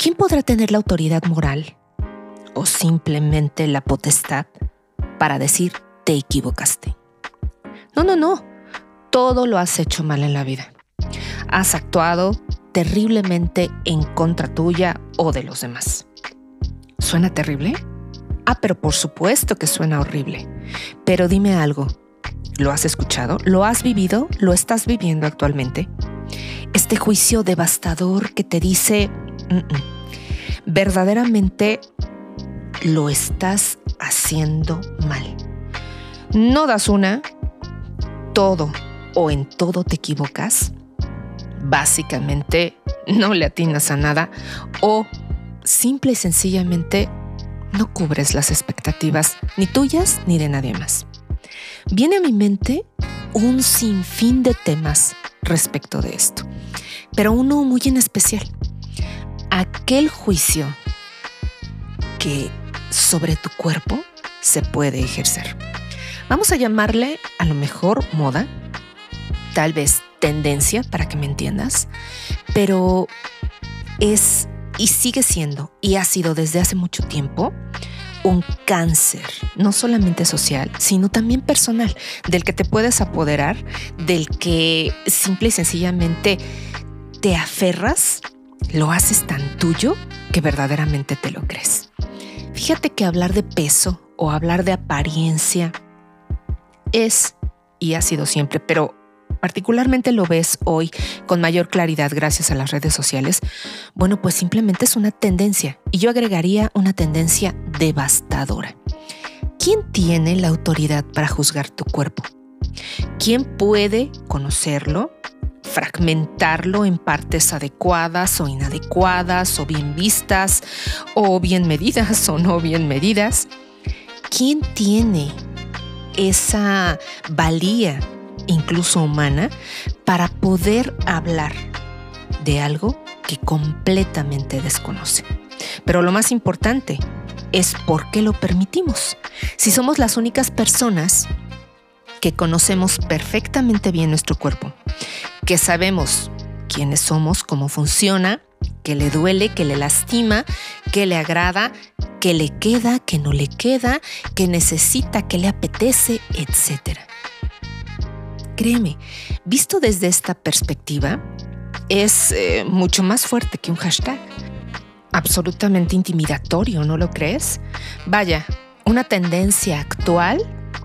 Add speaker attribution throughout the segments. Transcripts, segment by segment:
Speaker 1: ¿quién podrá tener la autoridad moral o simplemente la potestad para decir te equivocaste? No, no, no. Todo lo has hecho mal en la vida. Has actuado terriblemente en contra tuya o de los demás. ¿Suena terrible? Ah, pero por supuesto que suena horrible. Pero dime algo. ¿Lo has escuchado? ¿Lo has vivido? ¿Lo estás viviendo actualmente? Este juicio devastador que te dice, verdaderamente lo estás haciendo mal. No das una, todo o en todo te equivocas. Básicamente no le atinas a nada o simple y sencillamente no cubres las expectativas ni tuyas ni de nadie más. Viene a mi mente un sinfín de temas respecto de esto, pero uno muy en especial, aquel juicio que sobre tu cuerpo se puede ejercer. Vamos a llamarle a lo mejor moda, tal vez tendencia para que me entiendas, pero es y sigue siendo y ha sido desde hace mucho tiempo un cáncer, no solamente social, sino también personal, del que te puedes apoderar, del que simple y sencillamente te aferras, lo haces tan tuyo que verdaderamente te lo crees. Fíjate que hablar de peso o hablar de apariencia es y ha sido siempre, pero particularmente lo ves hoy con mayor claridad gracias a las redes sociales, bueno, pues simplemente es una tendencia y yo agregaría una tendencia devastadora. ¿Quién tiene la autoridad para juzgar tu cuerpo? ¿Quién puede conocerlo, fragmentarlo en partes adecuadas o inadecuadas o bien vistas o bien medidas o no bien medidas? ¿Quién tiene esa valía incluso humana, para poder hablar de algo que completamente desconoce. Pero lo más importante es por qué lo permitimos. Si somos las únicas personas que conocemos perfectamente bien nuestro cuerpo, que sabemos quiénes somos, cómo funciona, que le duele, que le lastima, que le agrada, que le queda, que no le queda, que necesita, que le apetece, etcétera créeme, visto desde esta perspectiva, es eh, mucho más fuerte que un hashtag. Absolutamente intimidatorio, ¿no lo crees? Vaya, una tendencia actual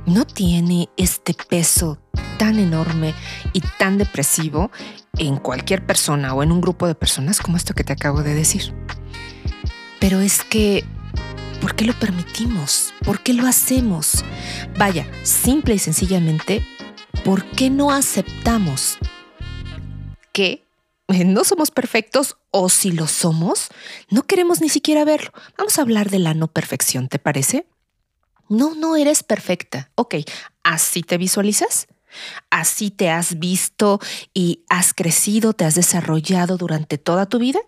Speaker 1: no tiene este peso tan enorme y tan depresivo en cualquier persona o en un grupo de personas como esto que te acabo de decir. Pero es que, ¿por qué lo permitimos? ¿Por qué lo hacemos? Vaya, simple y sencillamente ¿por qué no aceptamos que no somos perfectos o si lo somos, no queremos ni siquiera verlo? Vamos a hablar de la no perfección, ¿te parece? No, no eres perfecta. Ok, ¿así te visualizas? ¿Así te has visto y has crecido, te has desarrollado durante toda tu vida?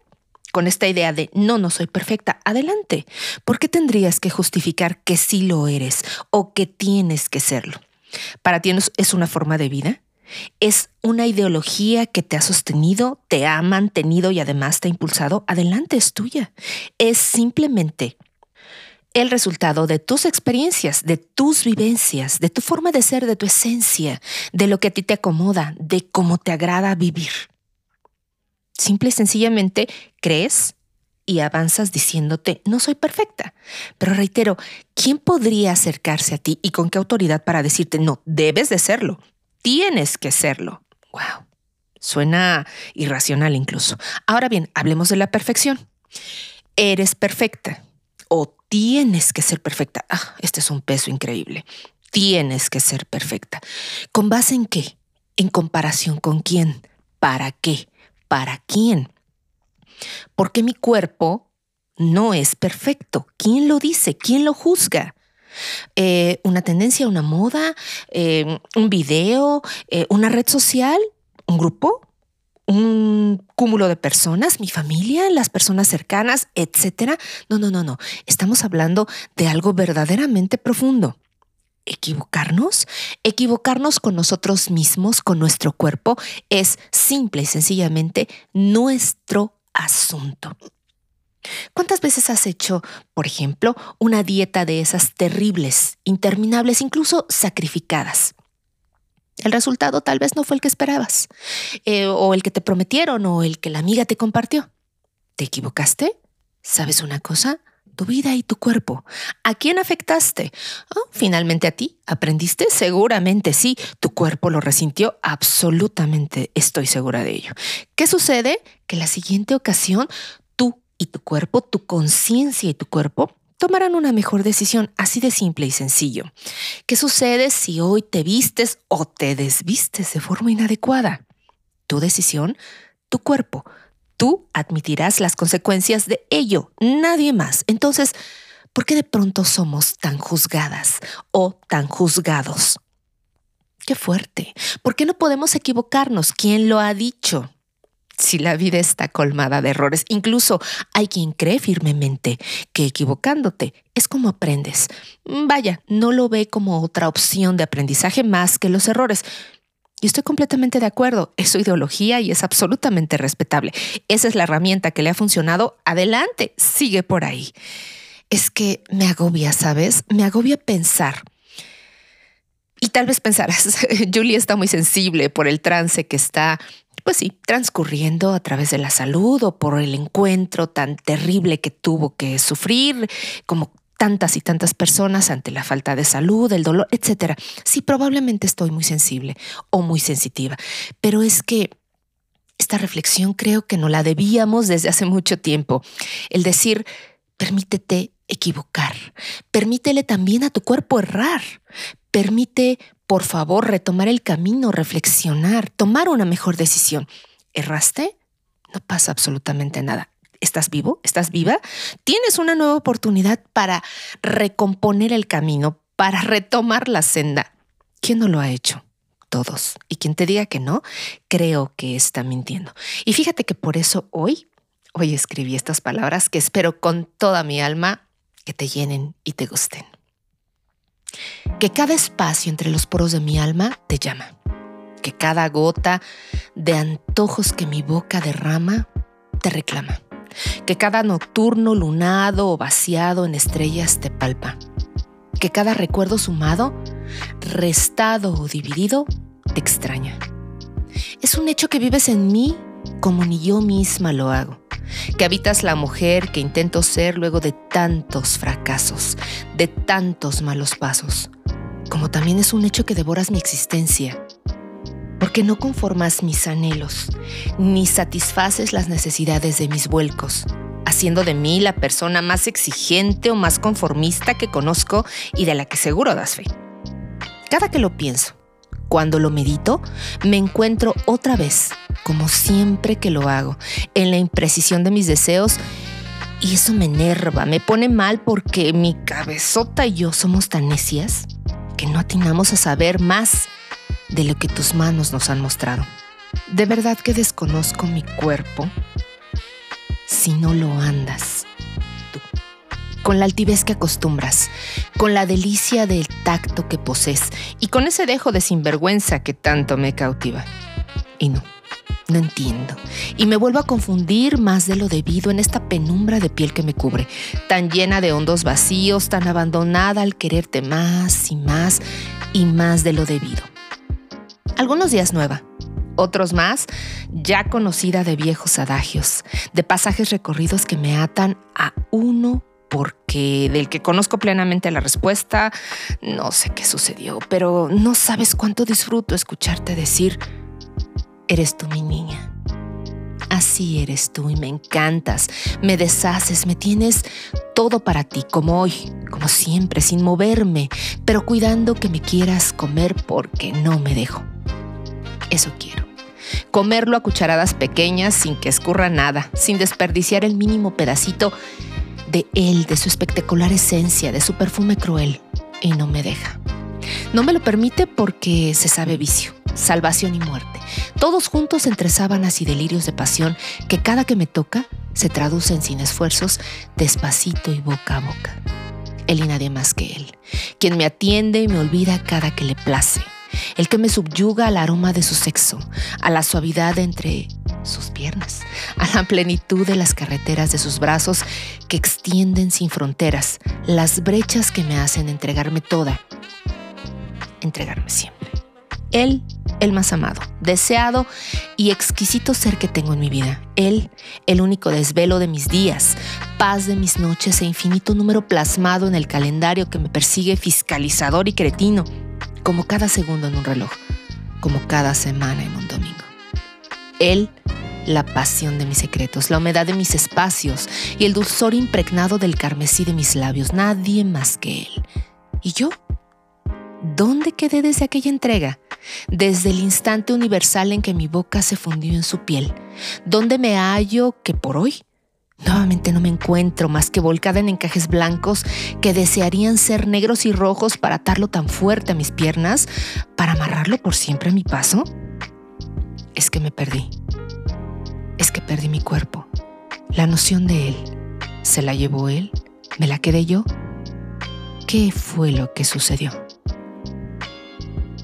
Speaker 1: Con esta idea de no, no soy perfecta, adelante. ¿Por qué tendrías que justificar que sí lo eres o que tienes que serlo? Para ti es una forma de vida, es una ideología que te ha sostenido, te ha mantenido y además te ha impulsado. Adelante, es tuya. Es simplemente el resultado de tus experiencias, de tus vivencias, de tu forma de ser, de tu esencia, de lo que a ti te acomoda, de cómo te agrada vivir. Simple y sencillamente crees y avanzas diciéndote, no soy perfecta. Pero reitero, ¿quién podría acercarse a ti y con qué autoridad para decirte, no, debes de serlo, tienes que serlo? ¡Wow! Suena irracional incluso. Ahora bien, hablemos de la perfección. Eres perfecta o tienes que ser perfecta. Ah, este es un peso increíble. Tienes que ser perfecta. ¿Con base en qué? ¿En comparación con quién? ¿Para qué? ¿Para quién? Porque mi cuerpo no es perfecto. ¿Quién lo dice? ¿Quién lo juzga? Eh, ¿Una tendencia, una moda, eh, un video, eh, una red social, un grupo, un cúmulo de personas, mi familia, las personas cercanas, etcétera? No, no, no, no. Estamos hablando de algo verdaderamente profundo equivocarnos, equivocarnos con nosotros mismos, con nuestro cuerpo, es simple y sencillamente nuestro asunto. ¿Cuántas veces has hecho, por ejemplo, una dieta de esas terribles, interminables, incluso sacrificadas? El resultado tal vez no fue el que esperabas, eh, o el que te prometieron, o el que la amiga te compartió. ¿Te equivocaste? ¿Sabes una cosa? Tu vida y tu cuerpo. ¿A quién afectaste? Oh, finalmente a ti. ¿Aprendiste? Seguramente sí. Tu cuerpo lo resintió. Absolutamente estoy segura de ello. ¿Qué sucede? Que la siguiente ocasión tú y tu cuerpo, tu conciencia y tu cuerpo tomarán una mejor decisión, así de simple y sencillo. ¿Qué sucede si hoy te vistes o te desvistes de forma inadecuada? Tu decisión, tu cuerpo. Tú admitirás las consecuencias de ello, nadie más. Entonces, ¿por qué de pronto somos tan juzgadas o tan juzgados? Qué fuerte. ¿Por qué no podemos equivocarnos? ¿Quién lo ha dicho? Si la vida está colmada de errores. Incluso hay quien cree firmemente que equivocándote es como aprendes. Vaya, no lo ve como otra opción de aprendizaje más que los errores. Y estoy completamente de acuerdo, es su ideología y es absolutamente respetable. Esa es la herramienta que le ha funcionado. Adelante, sigue por ahí. Es que me agobia, ¿sabes? Me agobia pensar. Y tal vez pensarás, Julie está muy sensible por el trance que está pues sí, transcurriendo a través de la salud o por el encuentro tan terrible que tuvo que sufrir, como tantas y tantas personas ante la falta de salud, el dolor, etc. Sí, probablemente estoy muy sensible o muy sensitiva, pero es que esta reflexión creo que no la debíamos desde hace mucho tiempo. El decir, permítete equivocar, permítele también a tu cuerpo errar, permite por favor, retomar el camino, reflexionar, tomar una mejor decisión. ¿Erraste? No pasa absolutamente nada. ¿Estás vivo? ¿Estás viva? Tienes una nueva oportunidad para recomponer el camino, para retomar la senda. ¿Quién no lo ha hecho? Todos. Y quien te diga que no, creo que está mintiendo. Y fíjate que por eso hoy, hoy escribí estas palabras que espero con toda mi alma que te llenen y te gusten. Que cada espacio entre los poros de mi alma te llama, que cada gota de antojos que mi boca derrama te reclama, que cada nocturno lunado o vaciado en estrellas te palpa, que cada recuerdo sumado, restado o dividido te extraña. Es un hecho que vives en mí como ni yo misma lo hago que habitas la mujer que intento ser luego de tantos fracasos, de tantos malos pasos, como también es un hecho que devoras mi existencia, porque no conformas mis anhelos, ni satisfaces las necesidades de mis vuelcos, haciendo de mí la persona más exigente o más conformista que conozco y de la que seguro das fe. Cada que lo pienso, cuando lo medito, me encuentro otra vez, como siempre que lo hago, en la imprecisión de mis deseos y eso me enerva, me pone mal porque mi cabezota y yo somos tan necias que no atinamos a saber más de lo que tus manos nos han mostrado. De verdad que desconozco mi cuerpo si no lo andas. Con la altivez que acostumbras, con la delicia del tacto que posees y con ese dejo de sinvergüenza que tanto me cautiva. Y no, no entiendo. Y me vuelvo a confundir más de lo debido en esta penumbra de piel que me cubre, tan llena de hondos vacíos, tan abandonada al quererte más y más y más de lo debido. Algunos días nueva, otros más ya conocida de viejos adagios, de pasajes recorridos que me atan a uno porque del que conozco plenamente la respuesta, no sé qué sucedió, pero no sabes cuánto disfruto escucharte decir, eres tú mi niña. Así eres tú y me encantas, me deshaces, me tienes todo para ti, como hoy, como siempre, sin moverme, pero cuidando que me quieras comer porque no me dejo. Eso quiero. Comerlo a cucharadas pequeñas sin que escurra nada, sin desperdiciar el mínimo pedacito de él, de su espectacular esencia, de su perfume cruel, y no me deja. No me lo permite porque se sabe vicio, salvación y muerte, todos juntos entre sábanas y delirios de pasión que cada que me toca se traducen sin esfuerzos, despacito y boca a boca. Él y nadie más que él, quien me atiende y me olvida cada que le place, el que me subyuga al aroma de su sexo, a la suavidad entre sus piernas, a la plenitud de las carreteras de sus brazos que extienden sin fronteras, las brechas que me hacen entregarme toda, entregarme siempre. Él, el más amado, deseado y exquisito ser que tengo en mi vida. Él, el único desvelo de mis días, paz de mis noches e infinito número plasmado en el calendario que me persigue fiscalizador y cretino, como cada segundo en un reloj, como cada semana en un domingo. Él, la pasión de mis secretos, la humedad de mis espacios y el dulzor impregnado del carmesí de mis labios, nadie más que Él. ¿Y yo? ¿Dónde quedé desde aquella entrega? Desde el instante universal en que mi boca se fundió en su piel. ¿Dónde me hallo que por hoy? Nuevamente no me encuentro más que volcada en encajes blancos que desearían ser negros y rojos para atarlo tan fuerte a mis piernas, para amarrarlo por siempre a mi paso. Es que me perdí. Es que perdí mi cuerpo. La noción de él. ¿Se la llevó él? ¿Me la quedé yo? ¿Qué fue lo que sucedió?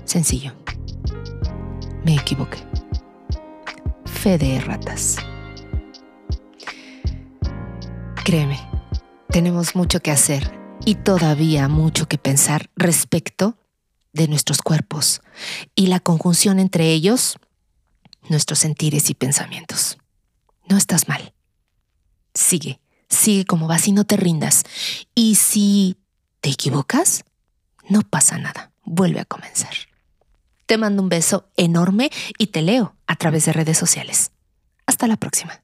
Speaker 1: Sencillo. Me equivoqué. Fe de ratas. Créeme, tenemos mucho que hacer y todavía mucho que pensar respecto de nuestros cuerpos y la conjunción entre ellos, nuestros sentires y pensamientos. No estás mal. Sigue, sigue como vas y no te rindas. Y si te equivocas, no pasa nada. Vuelve a comenzar. Te mando un beso enorme y te leo a través de redes sociales. Hasta la próxima.